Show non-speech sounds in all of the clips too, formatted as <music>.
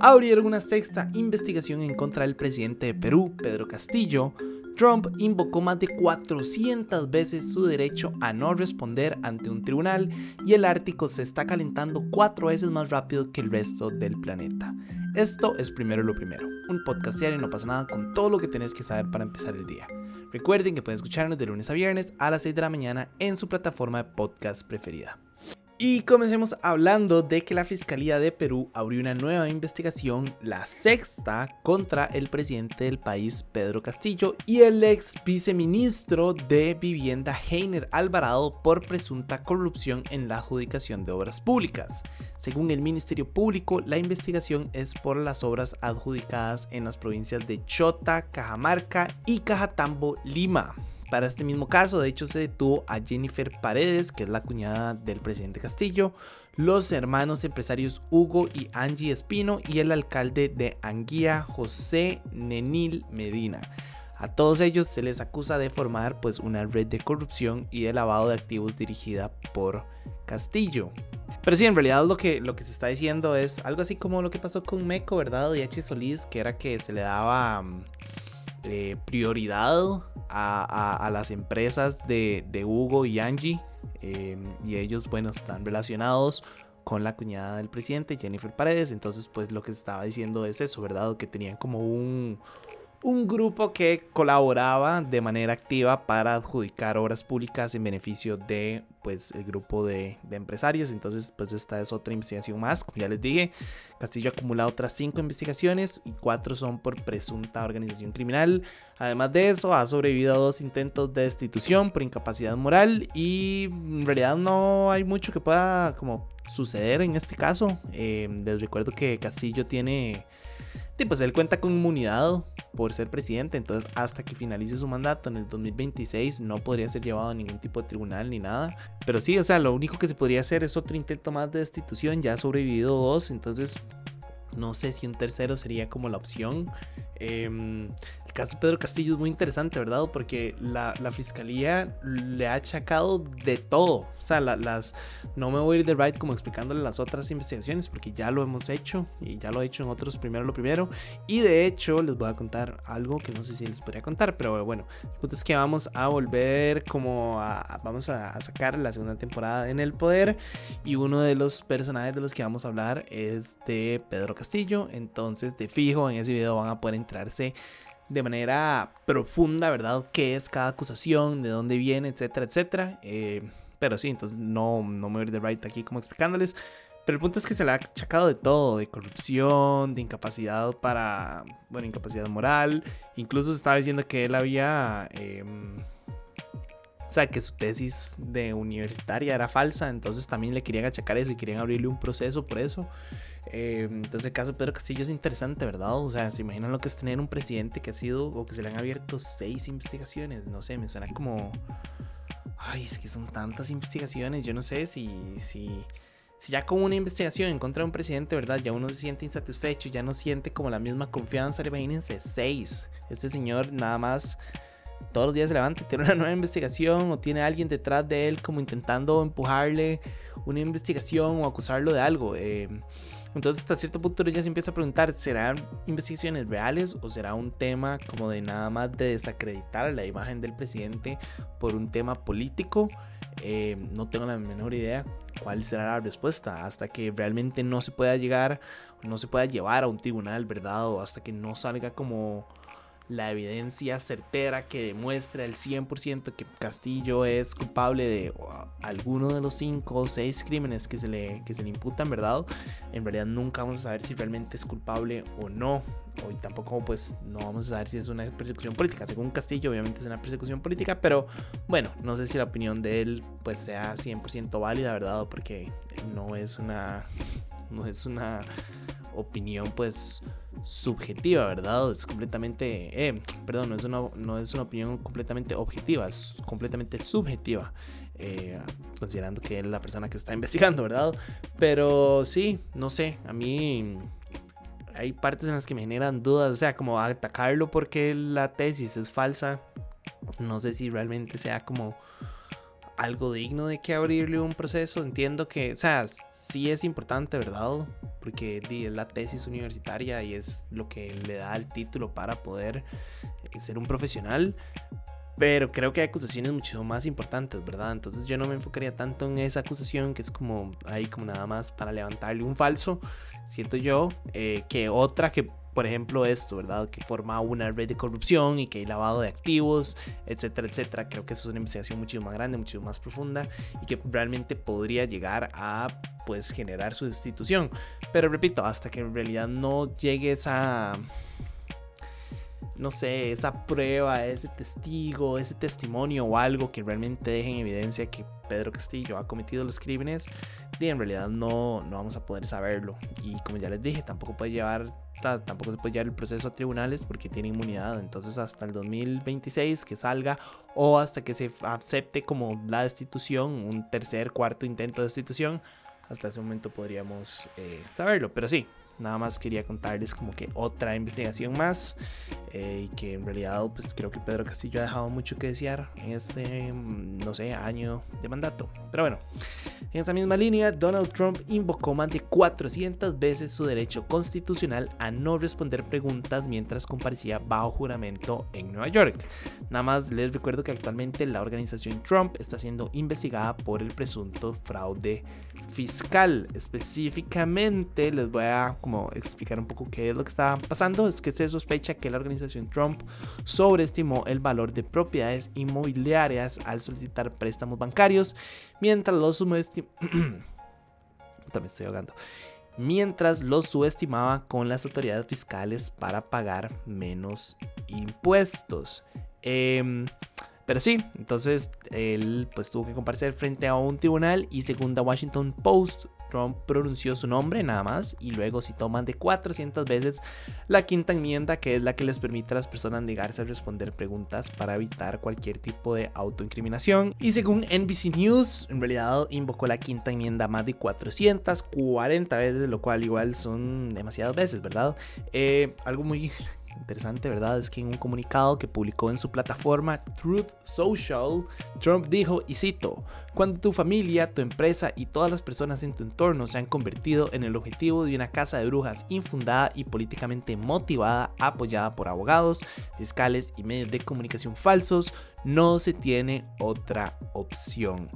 abrieron una sexta investigación en contra del presidente de Perú, Pedro Castillo, Trump invocó más de 400 veces su derecho a no responder ante un tribunal y el Ártico se está calentando cuatro veces más rápido que el resto del planeta. Esto es primero lo primero, un podcast diario no pasa nada con todo lo que tenés que saber para empezar el día. Recuerden que pueden escucharnos de lunes a viernes a las 6 de la mañana en su plataforma de podcast preferida. Y comencemos hablando de que la Fiscalía de Perú abrió una nueva investigación, la sexta, contra el presidente del país, Pedro Castillo, y el ex viceministro de Vivienda, Heiner Alvarado, por presunta corrupción en la adjudicación de obras públicas. Según el Ministerio Público, la investigación es por las obras adjudicadas en las provincias de Chota, Cajamarca y Cajatambo, Lima. Para este mismo caso, de hecho, se detuvo a Jennifer Paredes, que es la cuñada del presidente Castillo, los hermanos empresarios Hugo y Angie Espino y el alcalde de Anguía, José Nenil Medina. A todos ellos se les acusa de formar pues una red de corrupción y de lavado de activos dirigida por Castillo. Pero sí, en realidad lo que, lo que se está diciendo es algo así como lo que pasó con Meco, ¿verdad? Y H. Solís, que era que se le daba mm, eh, prioridad a, las empresas de, Hugo y Angie. Em, y ellos, bueno, están relacionados con la cuñada del presidente, Jennifer Paredes. Entonces, pues lo que estaba diciendo es eso, ¿verdad? Que tenían como un, un grupo que colaboraba de manera activa para adjudicar obras públicas en beneficio de pues el grupo de, empresarios. Entonces pues esta es otra investigación más como ya les dije. Castillo ha acumulado otras cinco investigaciones y cuatro son por presunta organización criminal. Además de eso ha sobrevivido a dos intentos de destitución por incapacidad moral y en realidad no hay mucho que pueda como suceder en este caso. Eh, les recuerdo que Castillo tiene Sí, pues él cuenta con inmunidad por ser presidente, entonces hasta que finalice su mandato en el 2026 no podría ser llevado a ningún tipo de tribunal ni nada. Pero sí, o sea, lo único que se podría hacer es otro intento más de destitución, ya ha sobrevivido dos, entonces no sé si un tercero sería como la opción. Em, caso Pedro Castillo es muy interesante, ¿verdad? Porque la, fiscalía le ha achacado de todo. O sea, las, no me voy a ir de right como explicándole las otras investigaciones, porque ya lo hemos hecho y ya lo he hecho en otros primero lo primero. Y de hecho, les voy a contar algo que no sé si les podría contar, pero bueno, el punto es que vamos a volver como a, vamos a, sacar la segunda temporada en el poder. Y uno de los personajes de los que vamos a hablar es de Pedro Castillo. Entonces, de fijo, en ese video van a poder entrarse de manera profunda, ¿verdad? ¿Qué es cada acusación? ¿De dónde viene? Etcétera, etcétera. Eh, pero sí, entonces no, no me voy a ir de right aquí como explicándoles. Pero el punto es que se le ha achacado de todo, de corrupción, de incapacidad para, bueno, incapacidad moral. Incluso se estaba diciendo que él había, em, o sea, que su tesis de universitaria era falsa, entonces también le querían achacar eso y querían abrirle un proceso por eso. Eh, entonces el caso de Pedro Castillo es interesante, ¿verdad? O sea, se imaginan lo que es tener un presidente que ha sido o que se le han abierto seis investigaciones, no sé, me suena como... Ay, es que son tantas investigaciones, yo no sé si, si, si ya con una investigación en contra de un presidente, ¿verdad? Ya uno se siente insatisfecho, ya no siente como la misma confianza, imagínense, seis. Este señor nada más todos los días se levanta tiene una <laughs> nueva investigación o tiene alguien detrás de él como intentando empujarle una investigación o acusarlo de algo. Eh, entonces hasta cierto punto ya se empieza a preguntar, ¿serán investigaciones reales o será un tema como de nada más de desacreditar la imagen del presidente por un tema político? Eh, no tengo la menor idea cuál será la respuesta hasta que realmente no se pueda llegar, no se pueda llevar a un tribunal, ¿verdad? O hasta que no salga como la evidencia certera que demuestra el 100% que Castillo es culpable de alguno de los 5 o 6 crímenes que se, le, que se le imputan, ¿verdad? En realidad nunca vamos a saber si realmente es culpable o no. Hoy tampoco pues no vamos a saber si es una persecución política. Según Castillo obviamente es una persecución política, pero bueno, no sé si la opinión de él pues sea 100% válida, ¿verdad? Porque no es una no es una opinión pues subjetiva, ¿verdad? Es completamente, eh, perdón, no es, una, no es una opinión completamente objetiva, es completamente subjetiva. Eh, considerando que es la persona que está investigando, ¿verdad? Pero sí, no sé, a mí hay partes en las que me generan dudas, o sea, como atacarlo porque la tesis es falsa, no sé si realmente sea como algo digno de que abrirle un proceso. Entiendo que, o sea, sí es importante, ¿verdad? Porque es la tesis universitaria y es lo que le da el título para poder eh, ser un profesional. Pero creo que hay acusaciones mucho más importantes, ¿verdad? Entonces yo no me enfocaría tanto en esa acusación que es como ahí como nada más para levantarle un falso, siento yo, eh, que otra que por ejemplo, esto, ¿verdad? Que forma una red de corrupción y que hay lavado de activos, etcétera, etcétera. Creo que eso es una investigación mucho más grande, mucho más profunda y que realmente podría llegar a, pues, generar su destitución. Pero repito, hasta que en realidad no llegue esa no sé, esa prueba, ese testigo, ese testimonio o algo que realmente deje en evidencia que Pedro Castillo ha cometido los crímenes, y en realidad no, no vamos a poder saberlo. Y como ya les dije, tampoco puede llevar tampoco se puede llevar el proceso a tribunales porque tiene inmunidad. Entonces hasta el 2026 que salga o hasta que se acepte como la destitución, un tercer, cuarto intento de destitución, hasta ese momento podríamos eh, saberlo. Pero sí, Nada más quería contarles como que otra investigación más eh, y que en realidad pues creo que Pedro Castillo ha dejado mucho que desear en este, mm, no sé, año de mandato. Pero bueno, en esa misma línea, Donald Trump invocó más de 400 veces su derecho constitucional a no responder preguntas mientras comparecía bajo juramento en Nueva York. Nada más les recuerdo que actualmente la organización Trump está siendo investigada por el presunto fraude fiscal. Específicamente les voy a como explicar un poco qué es lo que está pasando. Es que se sospecha que la organización Trump sobreestimó el valor de propiedades inmobiliarias al solicitar préstamos bancarios, mientras los <clears throat> También estoy ahogando mientras los subestimaba con las autoridades fiscales para pagar menos impuestos. Eh, pero sí, entonces él pues tuvo que comparecer frente a un tribunal y según The Washington Post, Trump pronunció su nombre nada más y luego citó más de 400 veces la quinta enmienda que es la que les permite a las personas negarse a responder preguntas para evitar cualquier tipo de autoincriminación. Y según NBC News, en realidad invocó la quinta enmienda más de 440 veces, lo cual igual son demasiadas veces, ¿verdad? Eh, algo muy interesante, ¿verdad? Es que en un comunicado que publicó en su plataforma Truth Social, Trump dijo, y cito, cuando tu familia, tu empresa y todas las personas en tu entorno se han convertido en el objetivo de una casa de brujas infundada y políticamente motivada, apoyada por abogados, fiscales y medios de comunicación falsos, no se tiene otra opción.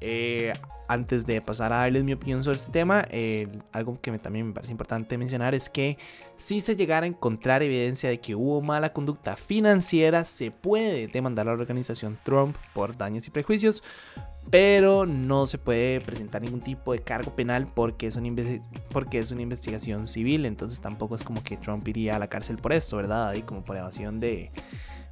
Eh, antes de pasar a darles mi opinión sobre este tema, eh, algo que también me parece importante mencionar es que si se llegara a encontrar evidencia de que hubo mala conducta financiera, se puede demandar a la organización Trump por daños y prejuicios, pero no se puede presentar ningún tipo de cargo penal porque es, una porque es una investigación civil, entonces tampoco es como que Trump iría a la cárcel por esto, ¿verdad? Y como por evasión de,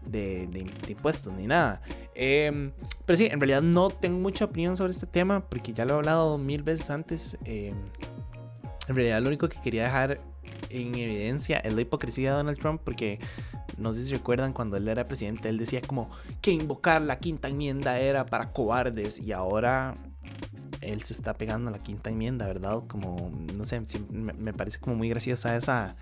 de, impuestos ni nada. Em, pero sí, en realidad no tengo mucha opinión sobre este tema porque ya lo he hablado mil veces antes. Em, en realidad lo único que quería dejar en evidencia es la hipocresía de Donald Trump porque no sé si recuerdan cuando él era presidente, él decía como que invocar la quinta enmienda era para cobardes y ahora él se está pegando a la quinta enmienda, ¿verdad? Como, no sé, me parece como muy graciosa esa,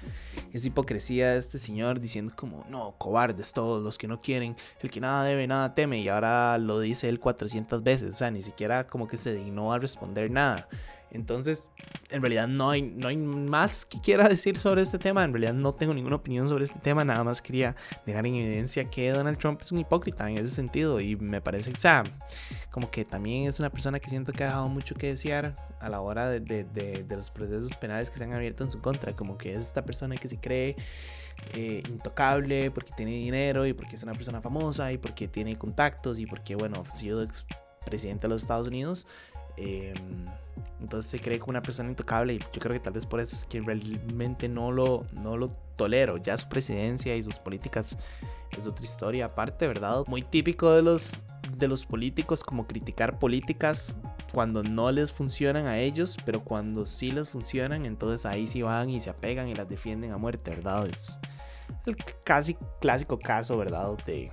esa hipocresía de este señor diciendo como, no, cobardes todos los que no quieren, el que nada debe, nada teme, y ahora lo dice él 400 veces, o sea, ni siquiera como que se dignó a responder nada. Entonces, en realidad no hay, no hay más que quiera decir sobre este tema. En realidad no tengo ninguna opinión sobre este tema. Nada más quería dejar en evidencia que Donald Trump es un hipócrita en ese sentido. Y me parece, o sea, como que también es una persona que siento que ha dejado mucho que desear a la hora de, de, de, los procesos penales que se han abierto en su contra. Como que es esta persona que se cree eh, intocable porque tiene dinero y porque es una persona famosa y porque tiene contactos y porque, bueno, ha sido presidente de los Estados Unidos. Eh, entonces se cree como una persona intocable y yo creo que tal vez por eso es que realmente no lo, no lo tolero. Ya su presidencia y sus políticas es otra historia aparte, ¿verdad? Muy típico de los, de los políticos como criticar políticas cuando no les funcionan a ellos, pero cuando sí les funcionan, entonces ahí sí van y se apegan y las defienden a muerte, ¿verdad? Es el casi clásico caso, ¿verdad? De,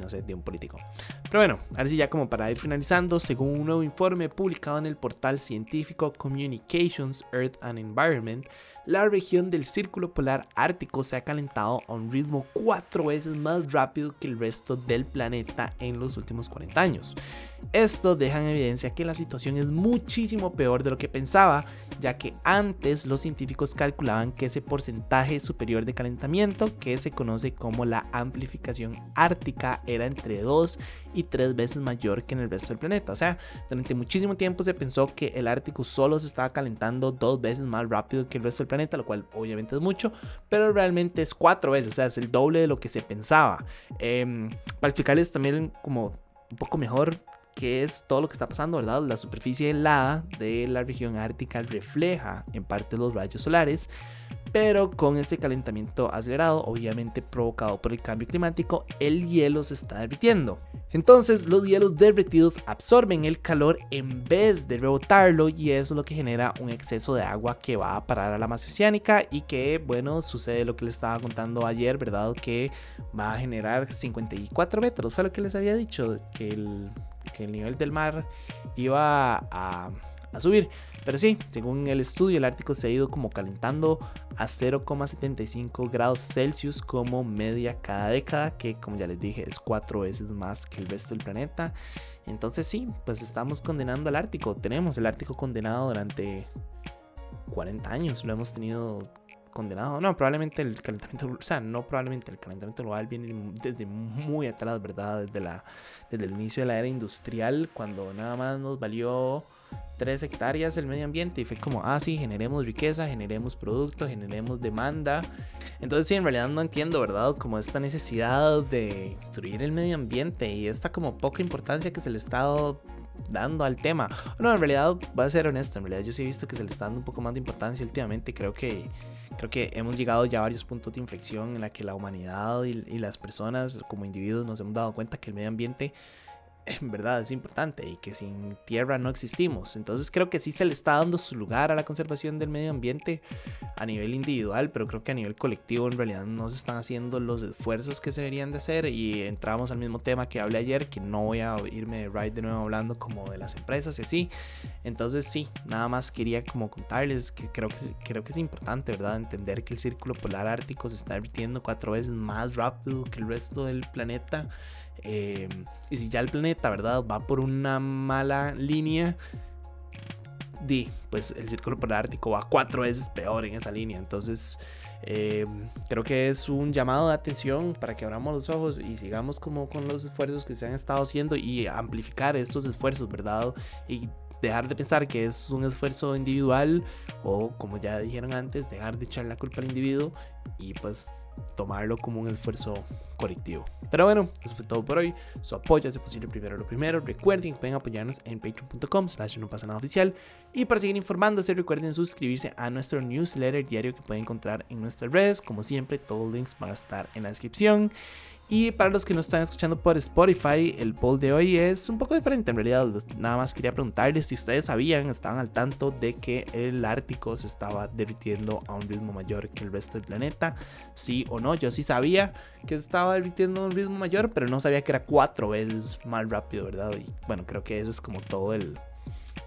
no sé, de un político. Pero bueno, ahora sí ya como para ir finalizando, según un nuevo informe publicado en el portal científico Communications, Earth and Environment, la región del Círculo Polar Ártico se ha calentado a un ritmo cuatro veces más rápido que el resto del planeta en los últimos 40 años. Esto deja en evidencia que la situación es muchísimo peor de lo que pensaba, ya que antes los científicos calculaban que ese porcentaje superior de calentamiento, que se conoce como la amplificación ártica, era entre 2 y 3 veces mayor que en el resto del planeta. O sea, durante muchísimo tiempo se pensó que el Ártico solo se estaba calentando dos veces más rápido que el resto del planeta, lo cual obviamente es mucho, pero realmente es cuatro veces, o sea, es el doble de lo que se pensaba. Em, para explicarles también como un poco mejor que es todo lo que está pasando, ¿verdad? La superficie helada de la región ártica refleja en parte los rayos solares, pero con este calentamiento acelerado, obviamente provocado por el cambio climático, el hielo se está derritiendo. Entonces los hielos derretidos absorben el calor en vez de rebotarlo y eso es lo que genera un exceso de agua que va a parar a la masa oceánica y que, bueno, sucede lo que les estaba contando ayer, ¿verdad? Que va a generar 54 metros, fue lo que les había dicho, que el que el nivel del mar iba a, subir. Pero sí, según el estudio, el Ártico se ha ido como calentando a 0,75 grados Celsius como media cada década, que como ya les dije es cuatro veces más que el resto del planeta. Entonces sí, pues estamos condenando al Ártico. Tenemos el Ártico condenado durante 40 años. Lo hemos tenido condenado. No, probablemente el calentamiento, o sea, no probablemente el calentamiento global viene desde muy atrás, ¿verdad? Desde, la, desde el inicio de la era industrial, cuando nada más nos valió 3 hectáreas el medio ambiente y fue como, ah, sí, generemos riqueza, generemos productos, generemos demanda. Entonces, sí, en realidad no entiendo, ¿verdad? Como esta necesidad de destruir el medio ambiente y esta como poca importancia que se le está dando al tema. No, en realidad, voy a ser honesto, en realidad yo sí he visto que se le está dando un poco más de importancia últimamente. Creo que Creo que hemos llegado ya a varios puntos de inflexión en la que la humanidad y, y las personas como individuos nos hemos dado cuenta que el medio ambiente en verdad es importante y que sin tierra no existimos. Entonces creo que sí se le está dando su lugar a la conservación del medio ambiente a nivel individual, pero creo que a nivel colectivo en realidad no se están haciendo los esfuerzos que se deberían de hacer y entramos al mismo tema que hablé ayer, que no voy a irme de ride de nuevo hablando como de las empresas y así. Entonces sí, nada más quería como contarles que creo que, creo que es importante, ¿verdad? Entender que el círculo polar ártico se está derritiendo cuatro veces más rápido que el resto del planeta Em, y si ya el planeta, ¿verdad? Va por una mala línea, di, pues el círculo polar ártico va cuatro veces peor en esa línea. Entonces, em, creo que es un llamado de atención para que abramos los ojos y sigamos como con los esfuerzos que se han estado haciendo y amplificar estos esfuerzos, ¿verdad? Y dejar de pensar que es un esfuerzo individual o como ya dijeron antes, dejar de echar la culpa al individuo y pues tomarlo como un esfuerzo colectivo. Pero bueno, eso fue todo por hoy. Su apoyo es posible primero lo primero. Recuerden que pueden apoyarnos en patreon.com slash no pasa nada oficial. Y para seguir informándose, recuerden suscribirse a nuestro newsletter diario que pueden encontrar en nuestras redes. Como siempre, todos los links van a estar en la descripción. Y para los que nos están escuchando por Spotify, el poll de hoy es un poco diferente. En realidad, nada más quería preguntarles si ustedes sabían, estaban al tanto de que el Ártico se estaba derritiendo a un ritmo mayor que el resto del planeta. Sí o no, yo sí sabía que se estaba derritiendo a un ritmo mayor, pero no sabía que era cuatro veces más rápido, ¿verdad? Y bueno, creo que eso es como todo el,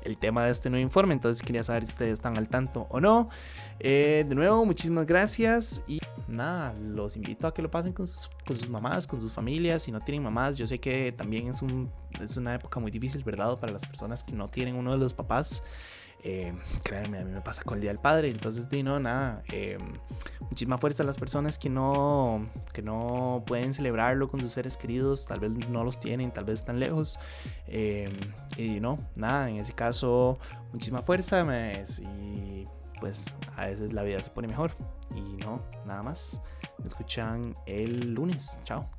el tema de este nuevo informe. Entonces quería saber si ustedes están al tanto o no. Eh, de nuevo, muchísimas gracias y nada, los invito a que lo pasen con sus, mamás, con sus familias. Si no tienen mamás, yo sé que también es, un, es una época muy difícil, ¿verdad? Para las personas que no tienen uno de los papás. Eh, créanme, a mí me pasa con el Día del Padre. Entonces, di no, nada. Eh, muchísima fuerza a las personas que no, que no pueden celebrarlo con sus seres queridos. Tal vez no los tienen, tal vez están lejos. Eh, y no, nada, en ese caso, muchísima fuerza. y pues a veces la vida se pone mejor. Y no, nada más. Me escuchan el lunes. Chao.